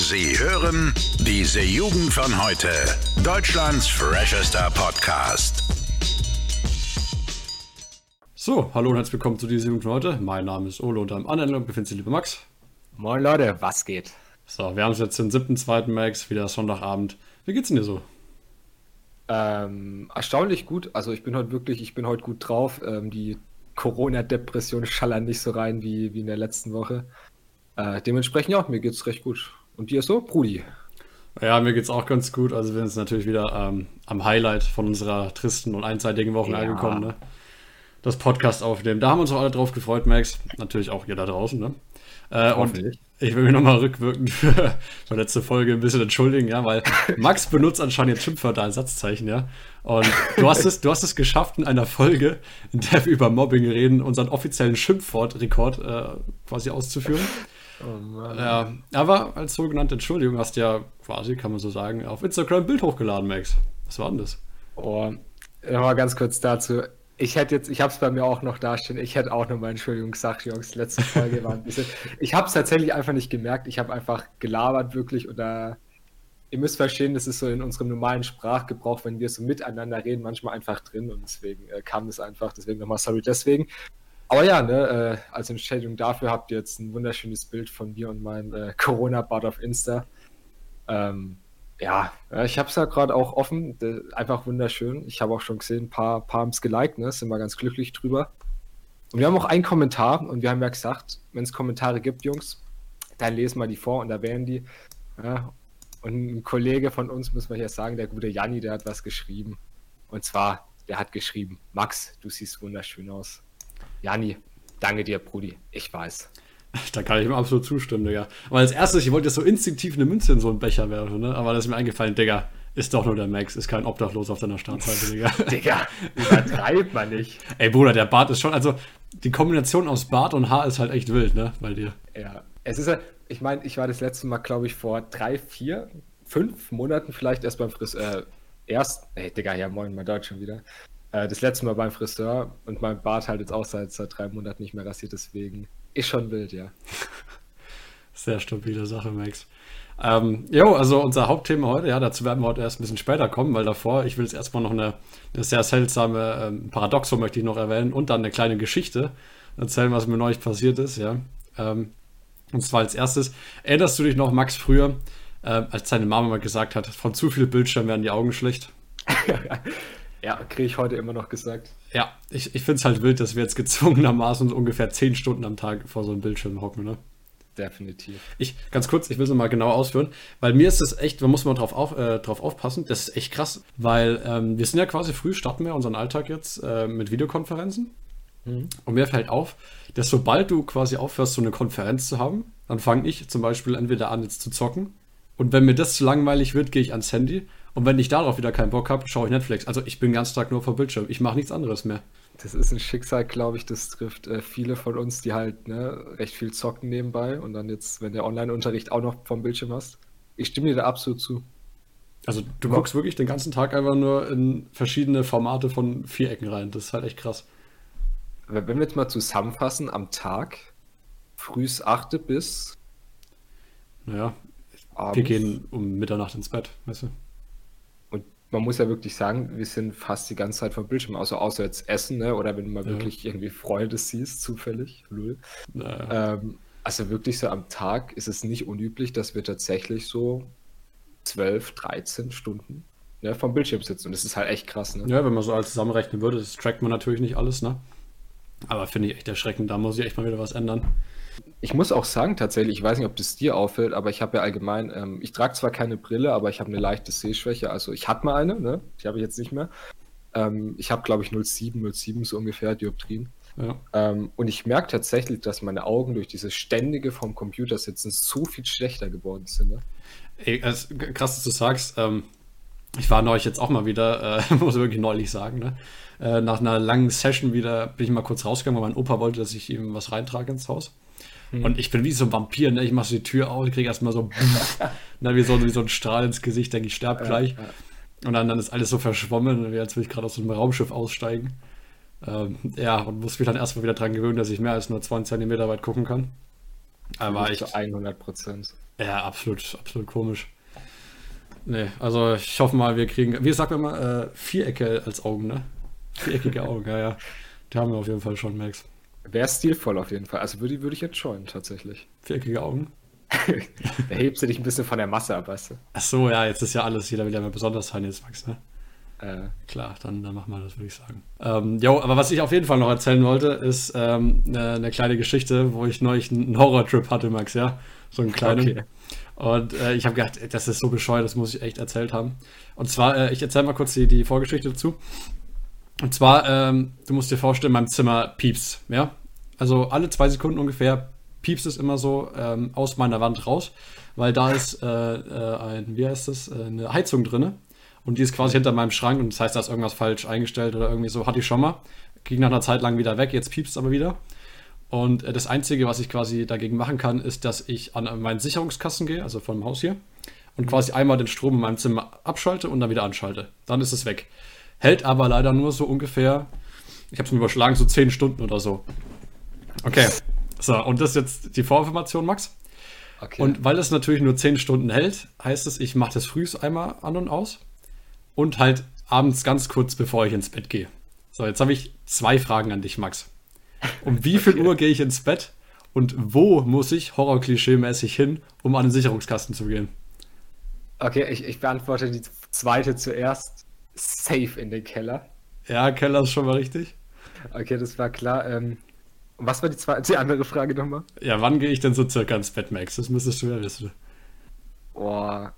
Sie hören diese Jugend von heute. Deutschlands freshester Podcast. So, hallo und herzlich willkommen zu dieser Jugend von heute. Mein Name ist Ole und am anderen Ende befindet sich liebe Max. Moin Leute, was geht? So, wir haben es jetzt den 7.2. Max, wieder Sonntagabend. Wie geht's denn dir so? Ähm, erstaunlich gut. Also ich bin heute wirklich, ich bin heute gut drauf. Ähm, die Corona-Depression schallern nicht so rein wie, wie in der letzten Woche. Äh, dementsprechend ja, mir geht's recht gut. Und dir so, Brudi? Ja, mir geht's auch ganz gut. Also wir sind natürlich wieder ähm, am Highlight von unserer tristen und einseitigen Woche ja. angekommen. Ne? Das Podcast aufnehmen. Da haben wir uns auch alle drauf gefreut, Max. Natürlich auch ihr da draußen. Ne? Äh, und ich will mich nochmal rückwirkend für die letzte Folge ein bisschen entschuldigen, ja, weil Max benutzt anscheinend jetzt Schimpfwörter als Satzzeichen, ja. Und du hast es, du hast es geschafft in einer Folge, in der wir über Mobbing reden, unseren offiziellen Schimpfwortrekord äh, quasi auszuführen. Oh. Ja, aber als sogenannte Entschuldigung hast du ja quasi, kann man so sagen, auf Instagram ein Bild hochgeladen, Max. Was war denn das? Oh, nochmal ganz kurz dazu. Ich hätte jetzt, ich habe es bei mir auch noch dastehen, ich hätte auch nochmal Entschuldigung gesagt, Jungs, letzte Folge war ein bisschen. Ich habe es tatsächlich einfach nicht gemerkt. Ich habe einfach gelabert wirklich oder ihr müsst verstehen, das ist so in unserem normalen Sprachgebrauch, wenn wir so miteinander reden, manchmal einfach drin und deswegen äh, kam das einfach. Deswegen nochmal sorry deswegen. Aber ja, ne, äh, als Entschädigung dafür habt ihr jetzt ein wunderschönes Bild von mir und meinem äh, Corona-Bad auf Insta. Ähm, ja, ich habe es ja gerade auch offen, einfach wunderschön. Ich habe auch schon gesehen, ein paar, paar haben es geliked, ne? sind wir ganz glücklich drüber. Und wir haben auch einen Kommentar und wir haben ja gesagt, wenn es Kommentare gibt, Jungs, dann lesen wir die vor und erwähnen die. Ja, und ein Kollege von uns, muss man hier sagen, der gute Janni, der hat was geschrieben. Und zwar, der hat geschrieben, Max, du siehst wunderschön aus. Jani, danke dir, Brudi. Ich weiß. Da kann ich ihm absolut zustimmen, Digga. Aber als erstes, ich wollte jetzt so instinktiv eine Münze in so einen Becher werfen, ne? Aber das ist mir eingefallen, Digga, ist doch nur der Max, ist kein Obdachlos auf deiner Startseite, Digga. Digga, übertreibt man nicht. Ey, Bruder, der Bart ist schon, also die Kombination aus Bart und Haar ist halt echt wild, ne? Bei dir. Ja, es ist ja, ich meine, ich war das letzte Mal, glaube ich, vor drei, vier, fünf Monaten vielleicht erst beim Friseur. Äh, erst, ey, Digga, ja, moin, mein Deutsch schon wieder. Äh, das letzte Mal beim Friseur und mein Bart halt jetzt auch seit, seit drei Monaten nicht mehr rasiert, deswegen ist schon wild, ja. Sehr stabile Sache, Max. Ähm, jo, also unser Hauptthema heute, ja, dazu werden wir heute erst ein bisschen später kommen, weil davor, ich will jetzt erstmal noch eine, eine sehr seltsame ähm, Paradoxon möchte ich noch erwähnen und dann eine kleine Geschichte erzählen, was mir neulich passiert ist, ja. Ähm, und zwar als erstes, erinnerst du dich noch, Max, früher, äh, als deine Mama mal gesagt hat, von zu viel Bildschirm werden die Augen schlecht? Ja, kriege ich heute immer noch gesagt. Ja, ich, ich finde es halt wild, dass wir jetzt gezwungenermaßen ungefähr 10 Stunden am Tag vor so einem Bildschirm hocken, ne? Definitiv. Ich, ganz kurz, ich will es nochmal genau ausführen, weil mir ist es echt, da muss man drauf, auf, äh, drauf aufpassen, das ist echt krass, weil ähm, wir sind ja quasi früh, starten wir unseren Alltag jetzt äh, mit Videokonferenzen. Mhm. Und mir fällt auf, dass sobald du quasi aufhörst, so eine Konferenz zu haben, dann fange ich zum Beispiel entweder an, jetzt zu zocken. Und wenn mir das zu langweilig wird, gehe ich ans Handy und wenn ich darauf wieder keinen Bock habe, schaue ich Netflix. Also ich bin den ganzen Tag nur vor Bildschirm. Ich mache nichts anderes mehr. Das ist ein Schicksal, glaube ich, das trifft äh, viele von uns, die halt ne, recht viel zocken nebenbei und dann jetzt, wenn der Online-Unterricht auch noch vom Bildschirm hast. Ich stimme dir da absolut zu. Also du ja. guckst wirklich den ganzen Tag einfach nur in verschiedene Formate von Vierecken rein. Das ist halt echt krass. Wenn wir jetzt mal zusammenfassen, am Tag, frühs 8 bis. Naja, abends. wir gehen um Mitternacht ins Bett, weißt du? Man muss ja wirklich sagen, wir sind fast die ganze Zeit vom Bildschirm, also außer jetzt Essen, ne? oder wenn du mal ja. wirklich irgendwie Freunde siehst, zufällig. Naja. Ähm, also wirklich so am Tag ist es nicht unüblich, dass wir tatsächlich so 12, 13 Stunden ne, vom Bildschirm sitzen. Und das ist halt echt krass. Ne? Ja, wenn man so alles zusammenrechnen würde, das trackt man natürlich nicht alles, ne? Aber finde ich echt erschreckend, da muss ich echt mal wieder was ändern. Ich muss auch sagen, tatsächlich, ich weiß nicht, ob das dir auffällt, aber ich habe ja allgemein, ähm, ich trage zwar keine Brille, aber ich habe eine leichte Sehschwäche. Also ich hatte mal eine, ne? Die habe ich jetzt nicht mehr. Ähm, ich habe, glaube ich, 0,7, 0,7 so ungefähr Dioptrien. Ja. Ähm, und ich merke tatsächlich, dass meine Augen durch dieses ständige vom Computer sitzen so viel schlechter geworden sind. Ne? Ey, krass, dass du sagst. Ähm, ich war neulich jetzt auch mal wieder, äh, muss ich wirklich neulich sagen, ne? Äh, nach einer langen Session wieder bin ich mal kurz rausgegangen, weil mein Opa wollte, dass ich ihm was reintrage ins Haus. Mhm. Und ich bin wie so ein Vampir, ne? Ich mache so die Tür auf, kriege erstmal so, ne, wie, so wie so ein Strahl ins Gesicht, denke ich, sterbe gleich. Ja, ja. Und dann, dann ist alles so verschwommen, als würde ich gerade aus einem Raumschiff aussteigen. Ähm, ja, und muss mich dann erstmal wieder dran gewöhnen, dass ich mehr als nur 20 cm weit gucken kann. Aber ich. Zu 100 Prozent. Ja, absolut, absolut komisch. Nee, also ich hoffe mal, wir kriegen, wie sagt man mal, äh, Vierecke als Augen, ne? Viereckige Augen, ja, ja. Die haben wir auf jeden Fall schon, Max. Wäre stilvoll auf jeden Fall. Also würde, würde ich jetzt scheuen, tatsächlich. Viereckige Augen? da hebst du dich ein bisschen von der Masse ab, weißt du? Ach so, ja, jetzt ist ja alles, jeder will ja mal besonders sein jetzt, Max, ne? Äh, Klar, dann, dann machen wir das, würde ich sagen. Ähm, jo, aber was ich auf jeden Fall noch erzählen wollte, ist ähm, eine, eine kleine Geschichte, wo ich neulich einen Horrortrip hatte, Max, ja? So einen kleinen. Okay. Und äh, ich habe gedacht, ey, das ist so bescheuert, das muss ich echt erzählt haben. Und zwar, äh, ich erzähle mal kurz die, die Vorgeschichte dazu. Und zwar, ähm, du musst dir vorstellen, mein Zimmer piepst, ja? Also alle zwei Sekunden ungefähr piepst es immer so ähm, aus meiner Wand raus, weil da ist äh, äh, ein, wie heißt das, äh, eine Heizung drinne und die ist quasi hinter meinem Schrank und das heißt, da ist irgendwas falsch eingestellt oder irgendwie so, hatte ich schon mal. Ging nach einer Zeit lang wieder weg, jetzt piepst es aber wieder. Und äh, das Einzige, was ich quasi dagegen machen kann, ist, dass ich an meinen Sicherungskasten gehe, also vom Haus hier, und quasi einmal den Strom in meinem Zimmer abschalte und dann wieder anschalte. Dann ist es weg. Hält aber leider nur so ungefähr, ich habe es mir überschlagen, so 10 Stunden oder so. Okay. So, und das ist jetzt die Vorinformation, Max. okay. Und weil es natürlich nur 10 Stunden hält, heißt es, ich mache das frühs einmal an und aus und halt abends ganz kurz, bevor ich ins Bett gehe. So, jetzt habe ich zwei Fragen an dich, Max. Um wie viel Okay. Uhr gehe ich ins Bett und wo muss ich horrorklischee-mäßig hin, um an den Sicherungskasten zu gehen? okay, ich, ich beantworte die zweite zuerst. Safe in den Keller. Ja, Keller ist schon mal richtig. Okay, das war klar. Ähm, und was war die, zweite, die andere Frage nochmal? Ja, wann gehe ich denn so circa ins Bett, Max? Das müsstest du ja wissen. Boah.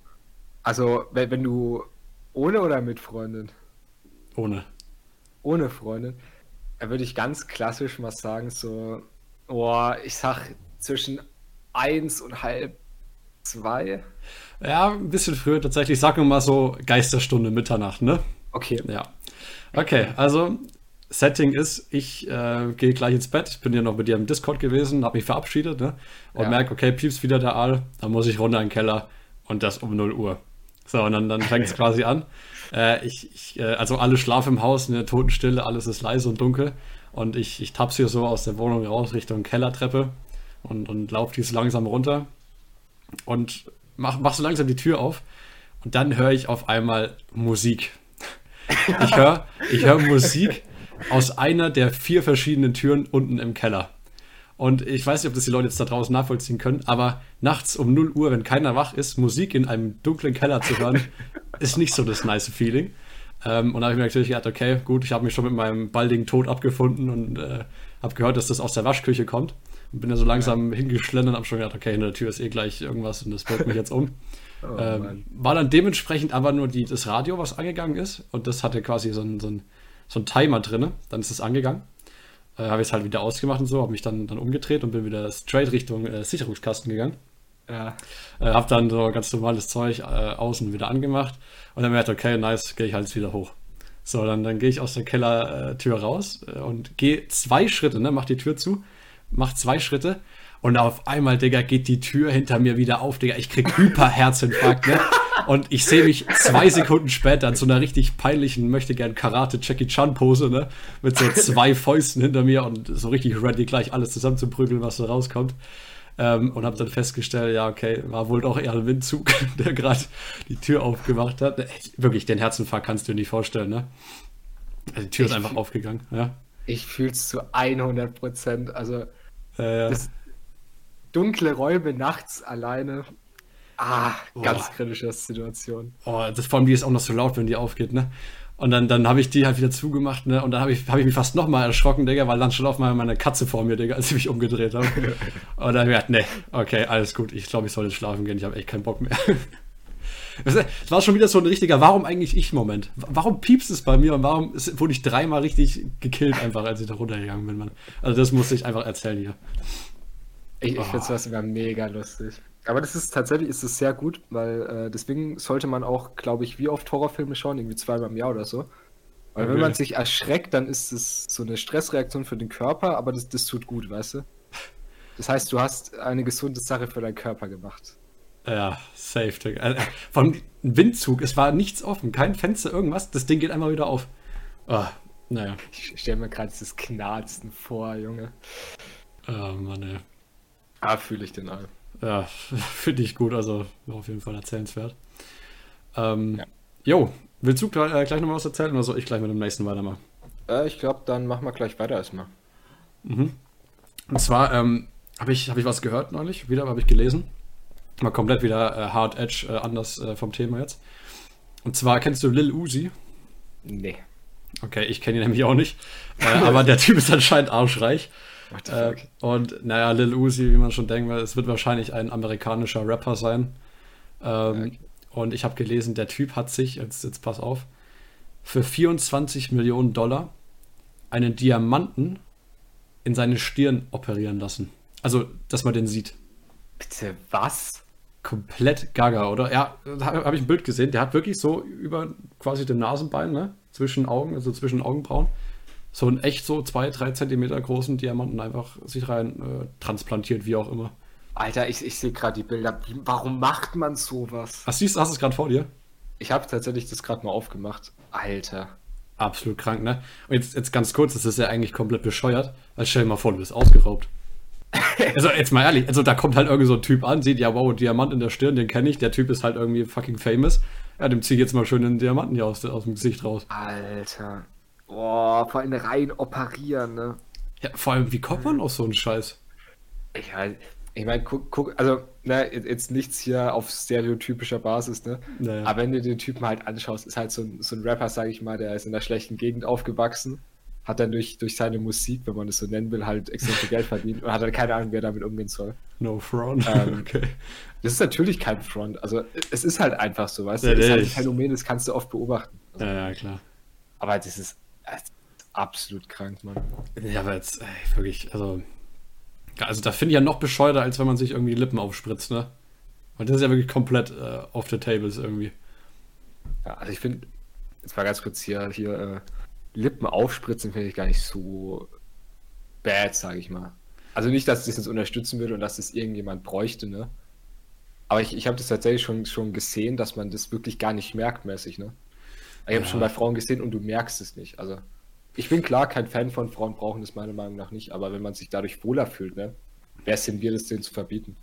Also, wenn, wenn du ohne oder mit Freundin? Ohne. Ohne Freundin, dann würde ich ganz klassisch mal sagen, so, boah, ich sag zwischen eins und halb zwei. Ja, ein bisschen früher tatsächlich. Sag nur mal so Geisterstunde Mitternacht, ne? Okay. Ja. Okay, also Setting ist, ich äh, gehe gleich ins Bett. Ich bin ja noch mit dir im Discord gewesen, habe mich verabschiedet, ne? Und Ja. merke, okay, pieps wieder der Aal. Dann muss ich runter in den Keller und das um 0 Uhr. So, und dann, dann fängt es quasi an. Äh, ich, ich, äh, also alle schlafen im Haus, eine Totenstille, alles ist leise und dunkel. Und ich, ich taps hier so aus der Wohnung raus Richtung Kellertreppe und, und laufe die so langsam runter und mach, mach so langsam die Tür auf. Und dann höre ich auf einmal Musik. Ich höre ich hör Musik aus einer der vier verschiedenen Türen unten im Keller. Und ich weiß nicht, ob das die Leute jetzt da draußen nachvollziehen können, aber nachts um 0 Uhr, wenn keiner wach ist, Musik in einem dunklen Keller zu hören, ist nicht so das nice Feeling. Ähm, und da habe ich mir natürlich gedacht, okay, gut, ich habe mich schon mit meinem baldigen Tod abgefunden und äh, habe gehört, dass das aus der Waschküche kommt. Und bin da so langsam hingeschlendert und habe schon gedacht, okay, hinter der Tür ist eh gleich irgendwas und das bringt mich jetzt um. Oh, Ähm, war dann dementsprechend aber nur die, das Radio, was angegangen ist. Und das hatte quasi so einen so ein, so ein Timer drin. Dann ist es angegangen. Äh, habe ich es halt wieder ausgemacht und so, habe mich dann, dann umgedreht und bin wieder straight Richtung äh, Sicherungskasten gegangen. Ja. Äh, habe dann so ganz normales Zeug äh, außen wieder angemacht. Und dann merkte okay, nice, gehe ich halt jetzt wieder hoch. So, dann, dann gehe ich aus der Kellertür raus äh, und gehe zwei Schritte, ne, mach die Tür zu, mach zwei Schritte und auf einmal, Digga, geht die Tür hinter mir wieder auf, Digga. Ich krieg Hyperherzinfarkt, ne? Und ich sehe mich zwei Sekunden später in so einer richtig peinlichen, möchte gern Karate Jackie Chan Pose, ne? Mit so zwei Fäusten hinter mir und so richtig ready, gleich alles zusammenzuprügeln, was da rauskommt. Ähm, und habe dann festgestellt, ja, okay, war wohl doch eher ein Windzug, der gerade die Tür aufgemacht hat. Echt, Wirklich, den Herzinfarkt kannst du dir nicht vorstellen, ne? Also die Tür ist Ich- einfach aufgegangen, ja. Ich fühl's zu 100 Prozent. Also, Äh, dunkle Räume nachts alleine. Ah, ganz Boah. kritische Situation. Oh, das vor allem die ist auch noch so laut, wenn die aufgeht, ne? Und dann, dann habe ich die halt wieder zugemacht, ne? Und dann habe ich, hab ich mich fast nochmal erschrocken, Digga, weil dann schon auf einmal meine Katze vor mir, Digga, als ich mich umgedreht habe. Und dann habe ich gedacht, nee, okay, alles gut, ich glaube, ich soll jetzt schlafen gehen, ich habe echt keinen Bock mehr. Es war schon wieder so ein richtiger, warum eigentlich ich Moment? Warum piepst es bei mir und warum ist, wurde ich dreimal richtig gekillt, einfach als ich da runtergegangen bin, Mann? Also das musste ich einfach erzählen hier. Ich, ich Oh. finde sowas immer mega lustig. Aber das ist tatsächlich ist es sehr gut, weil äh, deswegen sollte man auch, glaube ich, wie oft Horrorfilme schauen, irgendwie zweimal im Jahr oder so. Weil wenn Okay. man sich erschreckt, dann ist es so eine Stressreaktion für den Körper, aber das, das tut gut, weißt du? Das heißt, du hast eine gesunde Sache für deinen Körper gemacht. Ja, safe. Äh, Vom Windzug, es war nichts offen, kein Fenster, irgendwas. Das Ding geht einfach wieder auf. Ah, naja. Ich stelle mir gerade dieses Knarzen vor, Junge. Oh, Mann, ey. Ah, fühle ich den all. Ja, finde ich gut, also auf jeden Fall erzählenswert. Ähm, ja. Jo, willst du gleich, äh, gleich nochmal was erzählen oder soll ich gleich mit dem nächsten weitermachen? Äh, ich glaube, dann machen wir gleich weiter erstmal. Mhm. Und zwar ähm, habe ich, hab ich was gehört neulich, wieder habe ich gelesen. Mal komplett wieder äh, Hard Edge, äh, anders äh, vom Thema jetzt. Und zwar kennst du Lil Uzi? Nee. Okay, ich kenne ihn nämlich auch nicht. Äh, aber der Typ ist anscheinend arschreich. Äh, und naja, Lil Uzi, wie man schon denkt, es wird wahrscheinlich ein amerikanischer Rapper sein. Ähm, okay. Und ich habe gelesen, der Typ hat sich, jetzt, jetzt pass auf, für 24 Millionen Dollar einen Diamanten in seine Stirn operieren lassen. Also, dass man den sieht. Bitte was? Komplett gaga, oder? Ja, da habe ich ein Bild gesehen. Der hat wirklich so über quasi dem Nasenbein, ne? Zwischen Augen, also zwischen Augenbrauen, so einen echt so zwei, drei Zentimeter großen Diamanten einfach sich rein äh, transplantiert, wie auch immer. Alter, ich, ich sehe gerade die Bilder. Warum macht man sowas? Ach, siehst, hast du es gerade vor dir? Ich habe tatsächlich das gerade mal aufgemacht. Alter. Absolut krank, ne? Und jetzt, jetzt ganz kurz, das ist ja eigentlich komplett bescheuert. Also stell dir mal vor, du bist ausgeraubt. Also jetzt mal ehrlich, also da kommt halt irgendwie so ein Typ an, sieht, ja wow, Diamant in der Stirn, den kenne ich, der Typ ist halt irgendwie fucking famous. Ja, dem zieh ich jetzt mal schön den Diamanten hier aus, aus dem Gesicht raus. Alter. Boah, vor allem rein operieren, ne? Ja, vor allem, wie kommt man auf so einen Scheiß? Ich ich meine, guck, guck, also, ne, jetzt nichts hier auf stereotypischer Basis, ne? Naja. Aber wenn du den Typen halt anschaust, ist halt so ein, so ein Rapper, sag ich mal, der ist in einer schlechten Gegend aufgewachsen, hat dann durch, durch seine Musik, wenn man das so nennen will, halt extrem viel Geld verdient und hat dann keine Ahnung, wer damit umgehen soll. No front. Ähm, okay. Das ist natürlich kein Front. Also, es ist halt einfach so, weißt du? Ja, das ist halt ein Phänomen, das kannst du oft beobachten. Also, ja, ja, klar. Aber das ist, absolut krank, Mann. Ja, aber jetzt, ey, wirklich, also also da finde ich ja noch bescheuerter, als wenn man sich irgendwie die Lippen aufspritzt, ne? Weil das ist ja wirklich komplett äh, off the tables irgendwie. Ja, also ich finde, jetzt mal ganz kurz hier, hier äh, Lippen aufspritzen finde ich gar nicht so bad, sage ich mal. Also nicht, dass ich das jetzt unterstützen würde und dass das irgendjemand bräuchte, ne? Aber ich, ich habe das tatsächlich schon, schon gesehen, dass man das wirklich gar nicht merkt, mäßig, ne? Ich habe ja. schon bei Frauen gesehen und du merkst es nicht. Also ich bin klar kein Fan von Frauen brauchen das meiner Meinung nach nicht, aber wenn man sich dadurch wohler fühlt, ne, wer sind wir, das denen zu verbieten?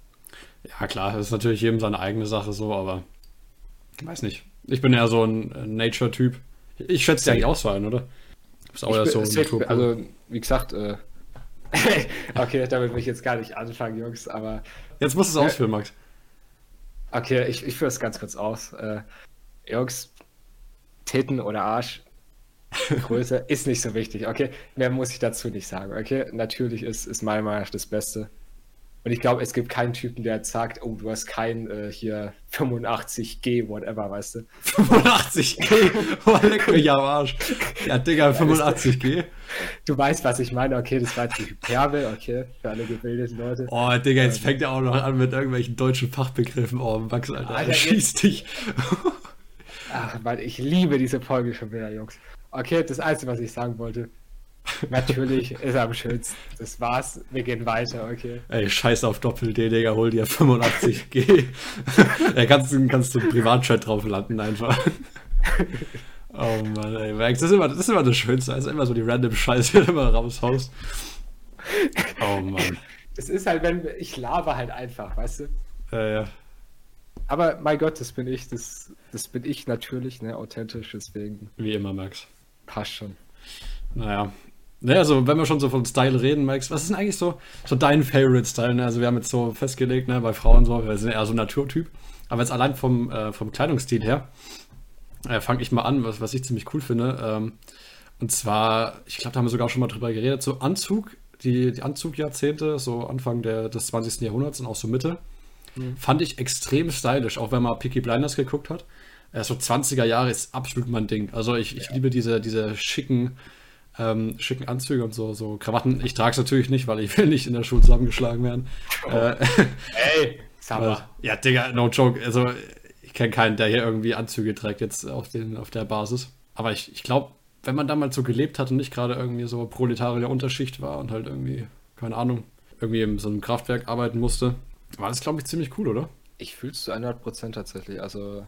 Ja, klar, das ist natürlich jedem seine eigene Sache so, aber ich weiß nicht. Ich bin eher so ein Nature-Typ. Ich schätze dich eigentlich auch so ein, oder? Ist auch ja so ein Also, wie gesagt, äh, okay, damit will ich jetzt gar nicht anfangen, Jungs, aber. Jetzt musst du es äh, ausführen, Max. Okay, ich, ich führe es ganz kurz aus. Äh, Jungs, Titten oder Arsch, Größe ist nicht so wichtig, okay? Mehr muss ich dazu nicht sagen, okay? Natürlich ist, ist meiner Meinung nach das Beste. Und ich glaube, es gibt keinen Typen, der jetzt sagt, oh, du hast kein äh, hier 85G, whatever, weißt du? 85G? Oh, leck mich am Arsch. Ja, Digga, 85G. Du weißt, was ich meine. Okay, das war jetzt die Hyperbel, okay, für alle gebildeten Leute. Oh, Digga, jetzt ähm, fängt er auch noch an mit irgendwelchen deutschen Fachbegriffen. Oh, Max, Alter, Alter schieß dich. Ach, weil ich liebe diese Folge schon wieder, Jungs. Okay, das Einzige, was ich sagen wollte. Natürlich ist er am schönsten. Das war's. Wir gehen weiter, okay. Ey, scheiß auf Doppel-D, Digga, hol dir 85G. da kannst du, kannst du Privatchat drauf landen einfach. oh Mann, ey, Max, das ist immer das, ist immer das Schönste. Das ist immer so die random Scheiße, die du immer raushaust. Oh Mann. Es ist halt, wenn ich laber halt einfach, weißt du? Ja, ja. Aber mein Gott, das bin ich, das, das bin ich natürlich, ne, authentisch, deswegen. Wie immer, Max. Passt schon. Naja. Naja, also wenn wir schon so von Style reden, Max, was ist denn eigentlich so, so dein Favorite-Style? Ne? Also wir haben jetzt so festgelegt, ne, bei Frauen so, wir sind eher so ein Naturtyp. Aber jetzt allein vom, äh, vom Kleidungsstil her, äh, fange ich mal an, was, was ich ziemlich cool finde. Ähm, und zwar, ich glaube, da haben wir sogar schon mal drüber geredet, so Anzug, die, die Anzugjahrzehnte, so Anfang der, des 20. Jahrhunderts und auch so Mitte, mhm. fand ich extrem stylisch, auch wenn man Picky Blinders geguckt hat ja, so 20er Jahre ist absolut mein Ding. Also ich, ich liebe diese, diese schicken, ähm, schicken Anzüge und so, so Krawatten. Ich trage es natürlich nicht, weil ich will nicht in der Schule zusammengeschlagen werden. Oh. Äh, Ey, Summer. Ja, Digga, no joke. Also ich kenne keinen, der hier irgendwie Anzüge trägt jetzt auf, den, auf der Basis. Aber ich, ich glaube, wenn man damals so gelebt hat und nicht gerade irgendwie so proletarischer Unterschicht war und halt irgendwie, keine Ahnung, irgendwie in so einem Kraftwerk arbeiten musste, war das, glaube ich, ziemlich cool, oder? Ich fühle es zu 100% tatsächlich. Also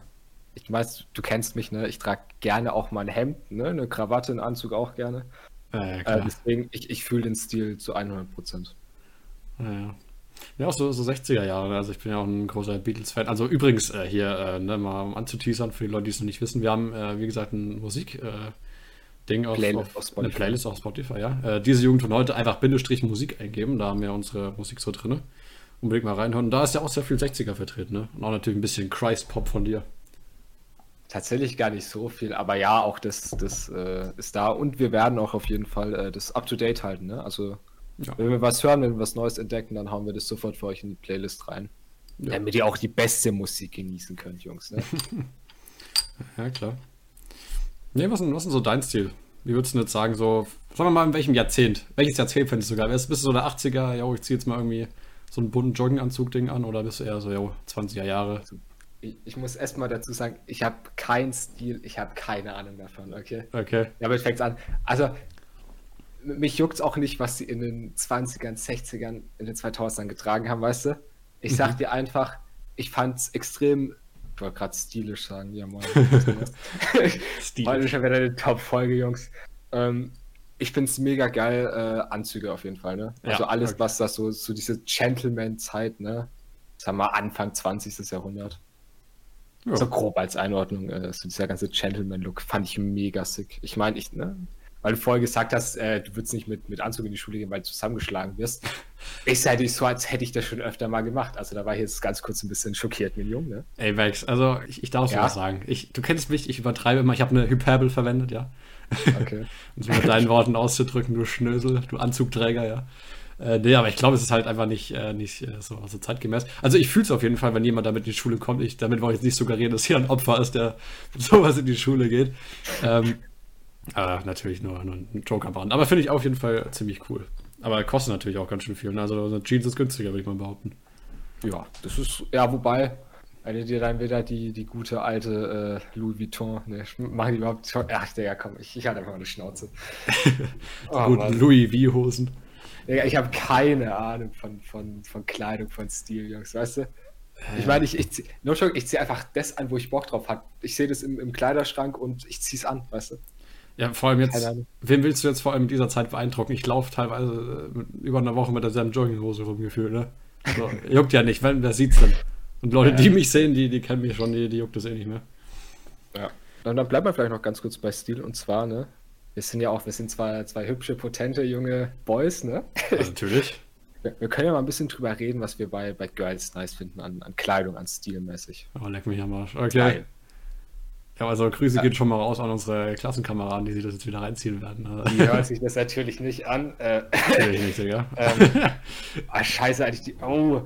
ich weiß, du kennst mich, ne? Ich trage gerne auch mal ein Hemd, ne? Eine Krawatte, einen Anzug auch gerne. Ja, ja, äh, deswegen, ich, ich fühle den Stil zu 100 Prozent. Ja, Ja, auch so, so 60er Jahre. Also ich bin ja auch ein großer Beatles-Fan. Also übrigens äh, hier, äh, ne, mal um anzuteasern für die Leute, die es noch nicht wissen, wir haben, äh, wie gesagt, ein Musik- äh, Ding auf, Playlist auf, auf eine Playlist auf Spotify, ja. Äh, diese Jugend von heute einfach Bindestrich Musik eingeben, da haben wir unsere Musik so drin. Unbedingt mal reinhören. Da ist ja auch sehr viel 60er vertreten, ne? Und auch natürlich ein bisschen Christ-Pop von dir. Tatsächlich gar nicht so viel, aber ja, auch das, das äh, ist da und wir werden auch auf jeden Fall äh, das up-to-date halten. Ne? Also, Ja. wenn wir was hören, wenn wir was Neues entdecken, dann hauen wir das sofort für euch in die Playlist rein. Ja. Damit ihr auch die beste Musik genießen könnt, Jungs. Ne? Ja, klar. Nee, was ist denn, was ist denn so dein Stil? Wie würdest du denn jetzt sagen, so, sagen wir mal, in welchem Jahrzehnt? Welches Jahrzehnt fändest du geil? Bist du so der 80er, jo, ich zieh jetzt mal irgendwie so einen bunten Jogginganzug-Ding an oder bist du eher so, jo, 20er Jahre? Ich, ich muss erstmal dazu sagen, ich habe keinen Stil, ich habe keine Ahnung davon, okay? Okay. Damit fängt an. Also, mich juckt es auch nicht, was sie in den 20ern, 60ern, in den 2000ern getragen haben, weißt du? Ich sag dir einfach, ich fand es extrem, ich wollte gerade stilisch sagen, ja moin. Stilisch. Heute schon wieder eine Top-Folge, Jungs. Ähm, ich finde es mega geil, äh, Anzüge auf jeden Fall, ne? Ja, Also alles, okay. was das so, so diese Gentleman-Zeit, ne? Sagen wir Anfang 20. Jahrhundert. Ja. So grob als Einordnung, äh, so dieser ganze Gentleman-Look fand ich mega sick. Ich meine, ich, ne? Weil du vorher gesagt hast, äh, du würdest nicht mit, mit Anzug in die Schule gehen, weil du zusammengeschlagen wirst. Ist ja nicht so, als hätte ich das schon öfter mal gemacht. Also da war ich jetzt ganz kurz ein bisschen schockiert mit dem Jungen, ne? Ey, Max, also ich, ich darf Ja? sowas sagen. Ich, du kennst mich, ich übertreibe immer, ich habe eine Hyperbel verwendet, ja. Okay. Um es mit deinen Worten auszudrücken, du Schnösel, du Anzugträger, ja. Äh, nee, aber ich glaube, es ist halt einfach nicht, äh, nicht äh, so, so zeitgemäß. Also ich fühle es auf jeden Fall, wenn jemand damit in die Schule kommt. Ich, damit wollte ich jetzt nicht suggerieren, dass hier ein Opfer ist, der sowas in die Schule geht. Ähm, aber natürlich nur, nur ein Joke am Rand. Aber finde ich auf jeden Fall ziemlich cool. Aber kostet natürlich auch ganz schön viel. ne? Also Jeans ist günstiger, würde ich mal behaupten. Ja, das ist, ja, wobei, wenn du dir dann wieder die, die gute alte äh, Louis Vuitton, ne, machen die überhaupt ach, Digga, komm, ich, ich hatte einfach mal eine Schnauze. oh, Guten Mann. Louis V-Hosen. Ich habe keine Ahnung von, von, von Kleidung, von Stil, Jungs, weißt du? Ich meine, ich, ich, no joke, ich ziehe einfach das an, wo ich Bock drauf habe. Ich sehe das im, im Kleiderschrank und ich zieh's an, weißt du? Ja, vor allem jetzt, Keine Ahnung. wen willst du jetzt vor allem in dieser Zeit beeindrucken? Ich laufe teilweise äh, mit, über eine Woche mit derselben Jogginghose rumgefühlt, ne? So, juckt ja nicht, wenn, wer sieht's denn? Und Leute, die mich sehen, die, die kennen mich schon, die, die juckt es eh nicht mehr. Ja. Und dann bleiben wir vielleicht noch ganz kurz bei Stil und zwar, ne? Wir sind ja auch, wir sind zwar zwei hübsche, potente junge Boys, ne? Also natürlich. Wir, wir können ja mal ein bisschen drüber reden, was wir bei, bei Girls nice finden an, an Kleidung, an Stilmäßig. Aber leck mich am Arsch. Okay. Geil. Ja, also Grüße gehen schon mal raus an unsere Klassenkameraden, die sich das jetzt wieder reinziehen werden. Also, Die hört sich das natürlich nicht an. Äh, natürlich nicht, Digga. ähm, ah, scheiße, eigentlich die. Oh,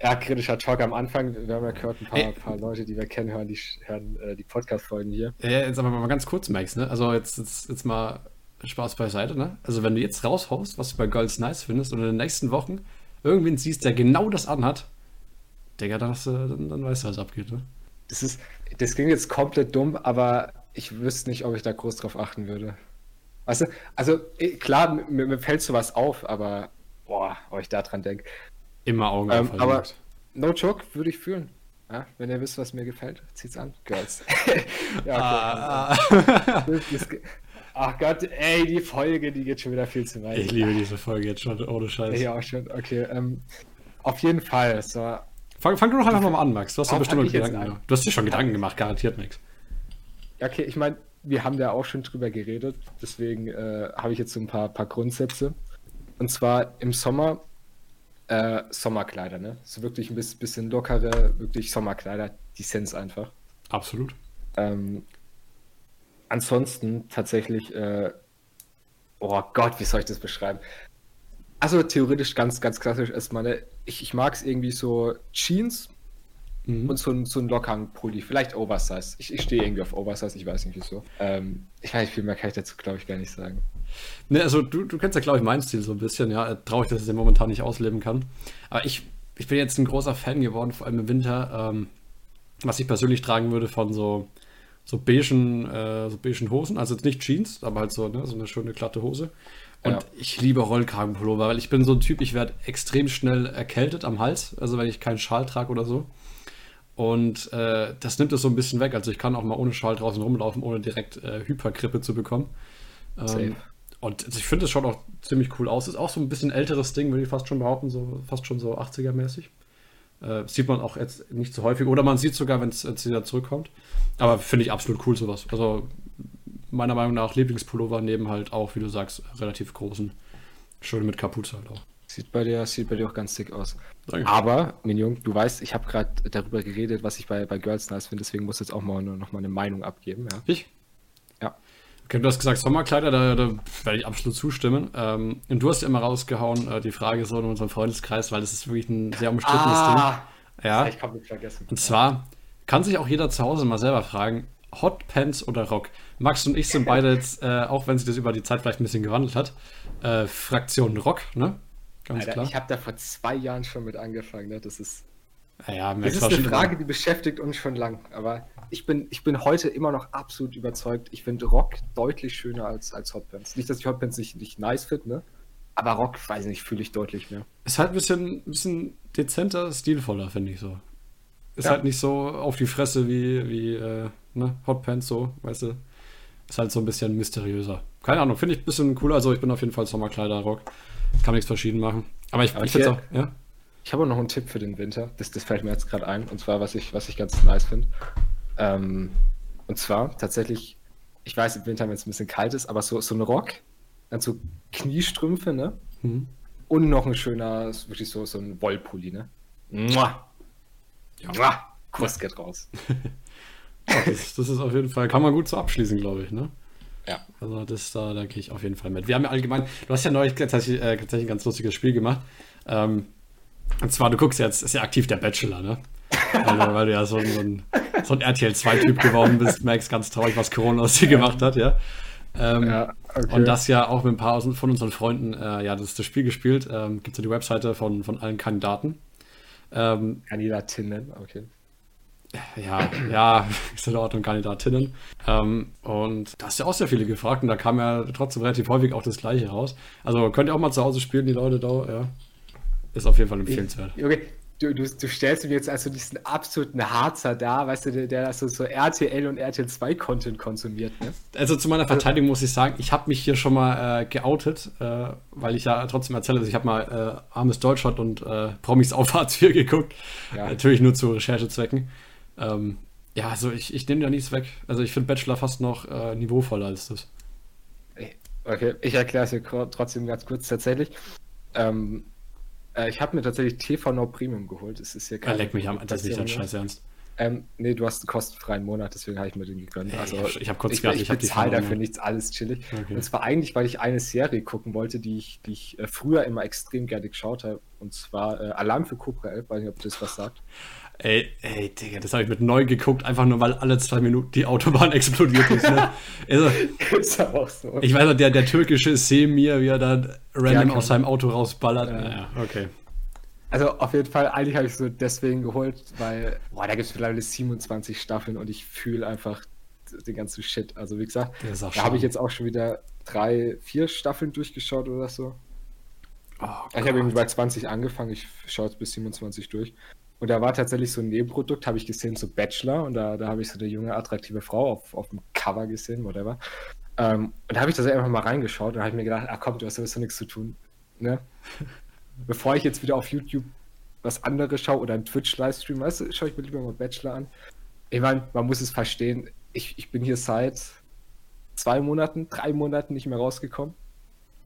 ja, kritischer Talk am Anfang. Wir haben ja gehört, ein paar, Ey. paar Leute, die wir kennen, hören die, hören, äh, die Podcast-Folgen hier. Ja, jetzt aber mal ganz kurz, Max, ne? Also jetzt, jetzt, jetzt mal Spaß beiseite, ne? Also wenn du jetzt raushaust, was du bei Girls nice findest und in den nächsten Wochen irgendwen siehst, der genau das anhat, Digga, dann, hast du, dann, dann weißt du, was abgeht, ne? Das ist, das klingt jetzt komplett dumm, aber ich wüsste nicht, ob ich da groß drauf achten würde. Weißt du, also eh, klar, mir, mir fällt sowas auf, aber boah, ob ich da dran denke. Immer Augen Ähm, aber no joke, würde ich fühlen. Ja, wenn ihr wisst, was mir gefällt, zieht's an. Girls. ja, okay. Ah, ge- Ach Gott, ey, die Folge, die geht schon wieder viel zu weit. ich liebe diese Folge jetzt schon, ohne Scheiß. Ja, auch schon. Okay, ähm, auf jeden Fall. So, Fang, fang du doch einfach mal an, Max. Du hast ja bestimmt Gedanken. Du hast dir schon Gedanken gemacht, garantiert, Max. Ja, okay, ich meine, wir haben da auch schon drüber geredet, deswegen äh, habe ich jetzt so ein paar, paar Grundsätze. Und zwar im Sommer äh, Sommerkleider, ne? So wirklich ein bisschen, lockere, wirklich Sommerkleider, die sind's einfach. Absolut. Ähm, ansonsten tatsächlich, äh, oh Gott, wie soll ich das beschreiben? Also theoretisch ganz, ganz klassisch erstmal, ne? ich, ich mag es irgendwie so Jeans Mhm. und so ein, so ein lockeren Pulli, vielleicht Oversize. Ich, ich stehe irgendwie auf Oversize, ich weiß nicht wieso. Ähm, ich weiß nicht, viel mehr kann ich dazu, glaube ich, gar nicht sagen. Ne, also du, du kennst ja, glaube ich, meinen Stil so ein bisschen, ja. Traurig, dass ich den momentan nicht ausleben kann. Aber ich, ich bin jetzt ein großer Fan geworden, vor allem im Winter, ähm, was ich persönlich tragen würde von so, so beigen, äh, so beigen Hosen. Also jetzt nicht Jeans, aber halt so, ne, so eine schöne glatte Hose. Und Ja. ich liebe Rollkragenpullover, weil ich bin so ein Typ, ich werde extrem schnell erkältet am Hals, also wenn ich keinen Schal trage oder so. Und äh, das nimmt es so ein bisschen weg. Also ich kann auch mal ohne Schal draußen rumlaufen, ohne direkt äh, Hypergrippe zu bekommen. Ähm, und ich finde, es schaut auch ziemlich cool aus. Ist auch so ein bisschen älteres Ding, würde ich fast schon behaupten, so fast schon so 80er-mäßig. Äh, sieht man auch jetzt nicht so häufig. Oder man sieht sogar, wenn es wieder zurückkommt. Aber finde ich absolut cool, sowas. Also meiner Meinung nach Lieblingspullover neben halt auch, wie du sagst, relativ großen. Schön mit Kapuze halt auch. Sieht bei dir, sieht bei dir auch ganz dick aus. Danke. Aber, Minjung, du weißt, ich habe gerade darüber geredet, was ich bei, bei Girls nice finde, deswegen muss jetzt auch mal noch mal eine Meinung abgeben. Ja. Ich? Ja. Okay, du hast gesagt Sommerkleider, da, da werde ich absolut zustimmen. Ähm, und du hast ja immer rausgehauen, äh, die Frage so in unserem Freundeskreis, weil das ist wirklich ein sehr umstrittenes Ah, Ding. Ja. ich komplett vergessen. Und zwar kann sich auch jeder zu Hause mal selber fragen, Hot Pants oder Rock? Max und ich sind beide jetzt, äh, auch wenn sich das über die Zeit vielleicht ein bisschen gewandelt hat, äh, Fraktion Rock, ne? Ganz Alter, klar. ich habe da vor zwei Jahren schon mit angefangen. Ne? Das ist, ja, das ist eine Frage, die beschäftigt uns schon lang. Aber ich bin, ich bin heute immer noch absolut überzeugt. Ich finde Rock deutlich schöner als, als Hotpants. Nicht, dass ich Hotpants nicht, nicht nice finde, ne? aber Rock, weiß nicht, fühle ich deutlich mehr. Ist halt ein bisschen, ein bisschen dezenter, stilvoller, finde ich so. Ist Ja. halt nicht so auf die Fresse wie, wie äh, ne, Hot Pants so, weißt du. Ist halt so ein bisschen mysteriöser. Keine Ahnung, finde ich ein bisschen cooler. Also ich bin auf jeden Fall Sommerkleider Kann nichts verschieden machen. Aber ich, Aber ich hier- auch, ja. Ich habe auch noch einen Tipp für den Winter. Das, das fällt mir jetzt gerade ein. Und zwar, was ich, was ich ganz nice finde. Ähm, und zwar tatsächlich, ich weiß im Winter, wenn es ein bisschen kalt ist, aber so, so ein Rock, dann so Kniestrümpfe, ne? Mhm. Und noch ein schöner, wirklich so, so ein Wollpulli, ne? Mua. Ja. Mua. Kuss geht raus. Das, das ist auf jeden Fall, kann man gut so abschließen, glaube ich, ne? Ja. Also das da, da gehe ich auf jeden Fall mit. Wir haben ja allgemein, du hast ja neulich tatsächlich, äh, tatsächlich ein ganz lustiges Spiel gemacht. Ähm, und zwar, du guckst jetzt, ist ja aktiv der Bachelor, ne? Weil, du- weil du ja so, ein- so ein, so ein RTL 2-Typ geworden bist, merkst ganz traurig, was Corona aus dir gemacht hat, ja. Ähm, Ja, okay. Und das ja auch mit ein paar von unseren Freunden, äh, ja, das ist das Spiel gespielt. Ähm, Gibt es ja die Webseite von, von allen Kandidaten. Ähm, Kandidatinnen, okay. Ja, ja, ist in Ordnung, Kandidatinnen. Ähm, und da hast du ja auch sehr viele gefragt und da kam ja trotzdem relativ häufig auch das Gleiche raus. Also könnt ihr auch mal zu Hause spielen, die Leute da, ja. Ist auf jeden Fall empfehlenswert. Okay, du, du, du stellst mir jetzt also diesen absoluten Harzer da, weißt du, der, der so, so RTL und RTL 2 Content konsumiert, ne? Also zu meiner Verteidigung muss ich sagen, ich habe mich hier schon mal äh, geoutet, äh, weil ich ja trotzdem erzähle, also ich habe mal äh, Armes Deutschland und äh, Promis auf Hartz IV geguckt. Ja. Natürlich nur zu Recherchezwecken. Ähm, ja, also ich, ich nehme da nichts weg. Also ich finde Bachelor fast noch äh, niveauvoller als das. Okay, ich erkläre es dir trotzdem ganz kurz tatsächlich. Ähm, äh, ich habe mir tatsächlich TV Now Premium geholt. Es ist hier Ja, leck mich am, das ist nicht dein. Scheiß Ernst. Ähm, nee, du hast einen kostenfreien Monat, deswegen habe ich mir den gegönnt. Also, ich ich hab kurz ich, gedacht, ich, ich bezahle dafür ne? nichts, alles chillig. Okay. Und zwar eigentlich, weil ich eine Serie gucken wollte, die ich, die ich äh, früher immer extrem gerne geschaut habe. Und zwar äh, Alarm für Cobra 11, weiß nicht, ob das was sagt. Ey, ey, Digga, das habe ich mit neu geguckt, einfach nur weil alle zwei Minuten die Autobahn explodiert ist. Ne? Also, ist aber auch so. ich weiß noch, der, der türkische Semir, wie er dann random Ja, aus seinem Auto rausballert. Ja. Ja, okay. Also auf jeden Fall, eigentlich habe ich so deswegen geholt, weil, boah, da gibt es mittlerweile 27 Staffeln und ich fühle einfach den ganzen Shit. Also wie gesagt, da habe ich jetzt auch schon wieder drei, vier Staffeln durchgeschaut oder so. Oh, Ich habe irgendwie bei 20 angefangen, ich schaue jetzt bis 27 durch. Und da war tatsächlich so ein Nebenprodukt, habe ich gesehen, so Bachelor. Und da, da habe ich so eine junge, attraktive Frau auf, auf dem Cover gesehen, whatever. Ähm, und da habe ich das einfach mal reingeschaut und habe mir gedacht, ah komm, du hast sowieso nichts zu tun. Ne? Bevor ich jetzt wieder auf YouTube was anderes schaue oder einen Twitch-Livestream, weißt du, schaue ich mir lieber mal Bachelor an. Ich meine, man muss es verstehen, ich, ich bin hier seit zwei Monaten, drei Monaten nicht mehr rausgekommen.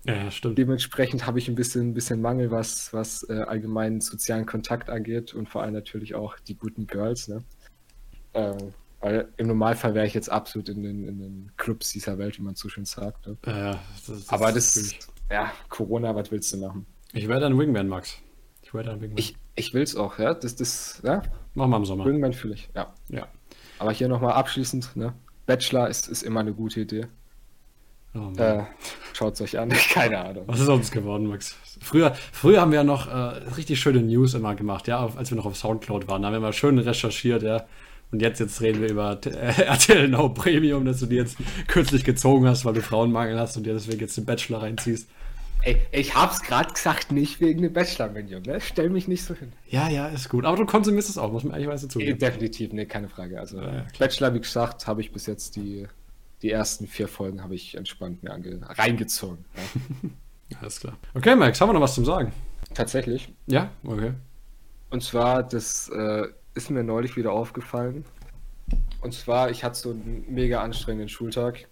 Ja, ja, stimmt. Dementsprechend habe ich ein bisschen, ein bisschen Mangel, was, was äh, allgemeinen sozialen Kontakt angeht und vor allem natürlich auch die guten Girls. Ne? Ähm, weil im Normalfall wäre ich jetzt absolut in den, in den Clubs dieser Welt, wie man so schön sagt. Ne? Äh, das, das Aber ist das, wirklich- ja, Corona, was willst du machen? Ich werde ein Wingman, Max. Ich werde ein Wingman. Ich, ich will es auch, ja. Das, das, ja, Machen wir im Sommer. Wingman fühle ich, ja. Ja. Aber hier nochmal abschließend, ne? Bachelor ist, ist immer eine gute Idee. Oh. Äh, Schaut es euch an, keine Ahnung. Was ist aus uns geworden, Max? Früher, früher haben wir ja noch äh, richtig schöne News immer gemacht, ja, auf- als wir noch auf Soundcloud waren. Da haben wir mal schön recherchiert, ja. Und jetzt, jetzt reden wir über äh, RTL Now Premium, dass du die jetzt kürzlich gezogen hast, weil du Frauenmangel hast und dir deswegen jetzt den Bachelor reinziehst. Ey, ich hab's gerade gesagt, nicht wegen dem Bachelor-Minion, ne? Stell mich nicht so hin. Ja, ja, ist gut. Aber du konsumierst es auch, muss man ehrlicherweise Eh, zugeben. Definitiv, ne, keine Frage. Also Ja, ja. Bachelor, wie gesagt, habe ich bis jetzt die, die ersten vier Folgen habe ich entspannt mir reingezogen. Ja. Alles klar. Okay, Max, haben wir noch was zum Sagen? Tatsächlich. Ja, okay. Und zwar, das äh, ist mir neulich wieder aufgefallen. Und zwar, ich hatte so einen mega anstrengenden Schultag.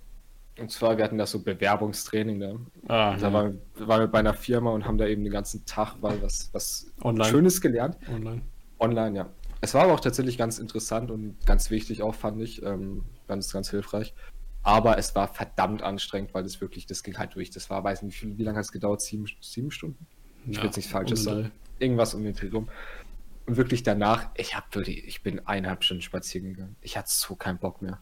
Und zwar, wir hatten da so Bewerbungstraining. Ne? Ah, da ja. waren, waren wir bei einer Firma und haben da eben den ganzen Tag mal was, was Online. Schönes gelernt. Online. Online, ja. Es war aber auch tatsächlich ganz interessant und ganz wichtig auch, fand ich. Ähm, ganz, ganz hilfreich. Aber es war verdammt anstrengend, weil das wirklich, das ging halt durch. Das war, weiß nicht, wie, wie lange hat es gedauert? Sieben, sieben Stunden? Ich ja, will jetzt nichts Falsches sagen. Irgendwas um den Dreh rum. Und wirklich danach, ich hab wirklich, ich bin eineinhalb Stunden spazieren gegangen. Ich hatte so keinen Bock mehr.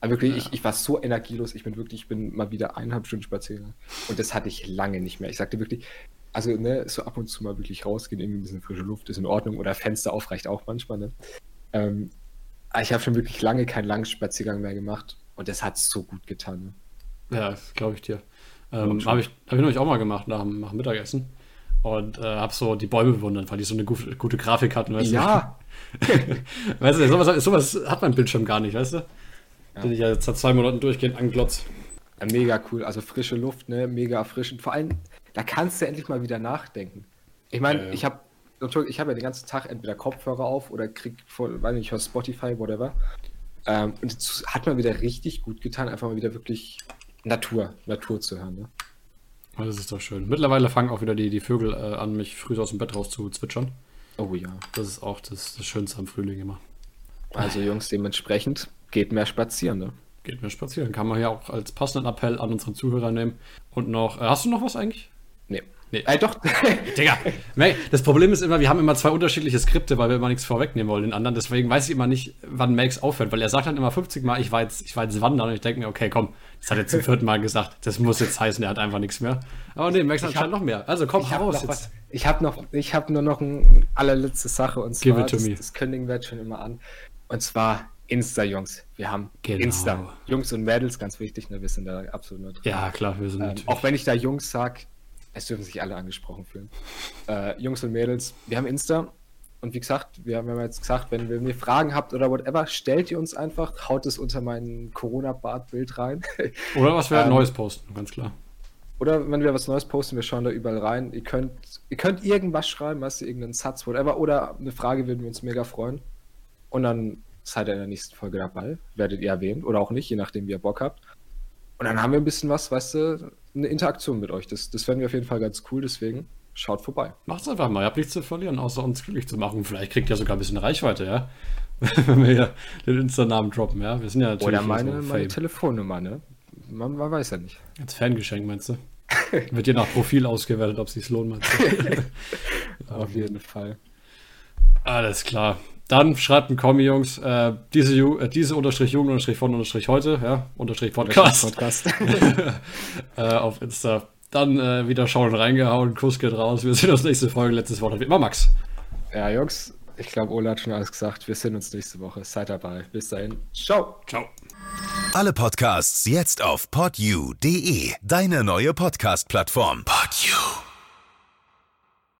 Aber wirklich, ja. ich, ich war so energielos. Ich bin wirklich, ich bin mal wieder eineinhalb Stunden spazieren gegangen. Und das hatte ich lange nicht mehr. Ich sagte wirklich, also, ne, so ab und zu mal wirklich rausgehen, irgendwie ein bisschen frische Luft ist in Ordnung oder Fenster aufreicht auch manchmal, ne. Ähm, ich habe schon wirklich lange keinen langen Spaziergang mehr gemacht und das hat so gut getan. Ne? Ja, glaube ich dir. Ähm, habe ich, hab ich nämlich auch mal gemacht nach, nach dem Mittagessen und äh, habe so die Bäume bewundert, weil die so eine gute, gute Grafik hatten. Weißt ja. Du? weißt du, sowas, sowas, hat mein Bildschirm gar nicht, weißt du? Ja. Den ich ja jetzt seit zwei Monaten durchgehend anglotz. Ja, mega cool, also frische Luft, ne, mega erfrischend. Vor allem, da kannst du endlich mal wieder nachdenken. Ich meine, ja, ja. ich habe ich habe ja den ganzen Tag entweder Kopfhörer auf oder krieg voll, weiß nicht, ich höre Spotify, whatever. Ähm, und es hat mir wieder richtig gut getan, einfach mal wieder wirklich Natur, Natur zu hören. Ne? Das ist doch schön. Mittlerweile fangen auch wieder die, die Vögel äh, an, mich früh aus dem Bett raus zu zwitschern. Oh ja. Das ist auch das, das Schönste am Frühling immer. Also Jungs, dementsprechend geht mehr spazieren, ne? Geht mehr spazieren. Kann man ja auch als passenden Appell an unsere Zuhörer nehmen. Und noch, äh, hast du noch was eigentlich? Nee. Nee. Äh, doch. Digga. Das Problem ist immer, wir haben immer zwei unterschiedliche Skripte, weil wir immer nichts vorwegnehmen wollen den anderen. Deswegen weiß ich immer nicht, wann Max aufhört, weil er sagt dann immer 50 Mal, ich war jetzt, ich war jetzt wandern und ich denke mir, okay, komm, das hat er zum vierten Mal gesagt. Das muss jetzt heißen, er hat einfach nichts mehr. Aber nee, Max hat anscheinend noch mehr. Also komm, heraus jetzt. Was. Ich habe noch, ich habe nur noch eine allerletzte Sache und zwar, das, das kündigen wir jetzt schon immer an. Und zwar Insta, Jungs. Wir haben genau. Insta. Jungs und Mädels, ganz wichtig, ne? wir sind da absolut neutral. Ja, klar, wir sind ähm, Auch wenn ich da Jungs sage, es dürfen sich alle angesprochen fühlen. Äh, Jungs und Mädels, wir haben Insta. Und wie gesagt, wir haben jetzt gesagt, wenn, wenn ihr Fragen habt oder whatever, stellt ihr uns einfach, haut es unter mein Corona-Bart-Bild rein. Oder was wir ähm, Neues posten, ganz klar. Oder wenn wir was Neues posten, wir schauen da überall rein. Ihr könnt, ihr könnt irgendwas schreiben, weißt du, irgendeinen Satz, whatever. Oder eine Frage würden wir uns mega freuen. Und dann seid ihr in der nächsten Folge dabei. Werdet ihr erwähnt oder auch nicht, je nachdem, wie ihr Bock habt. Und dann haben wir ein bisschen was, weißt du, eine Interaktion mit euch. Das, das fänden wir auf jeden Fall ganz cool, deswegen schaut vorbei. Macht's einfach mal, ihr habt nichts zu verlieren, außer uns glücklich zu machen. Vielleicht kriegt ihr sogar ein bisschen Reichweite, ja? Wenn wir hier den Insta-Namen droppen, ja? Wir sind ja natürlich. Oder meine, so meine Telefonnummer, ne? Man, man, weiß ja nicht. Als Fangeschenk, meinst du? Wird dir nach Profil ausgewertet, ob es sich lohnt, meinst du? auf jeden Fall. Alles klar. Dann schreibt ein Kommi, Jungs, äh, diese, äh, diese unterstrich Jugend unterstrich von unterstrich heute, ja, unterstrich Podcast. Podcast. äh, auf Insta. Dann äh, wieder schauen, reingehauen, Kuss geht raus. Wir sehen uns nächste Folge. Letztes Wort wie immer Max. Ja, Jungs, ich glaube, Ola hat schon alles gesagt. Wir sehen uns nächste Woche. Seid dabei. Bis dahin. Ciao. Ciao. Alle Podcasts jetzt auf podyou.de, deine neue Podcast-Plattform. Podyou.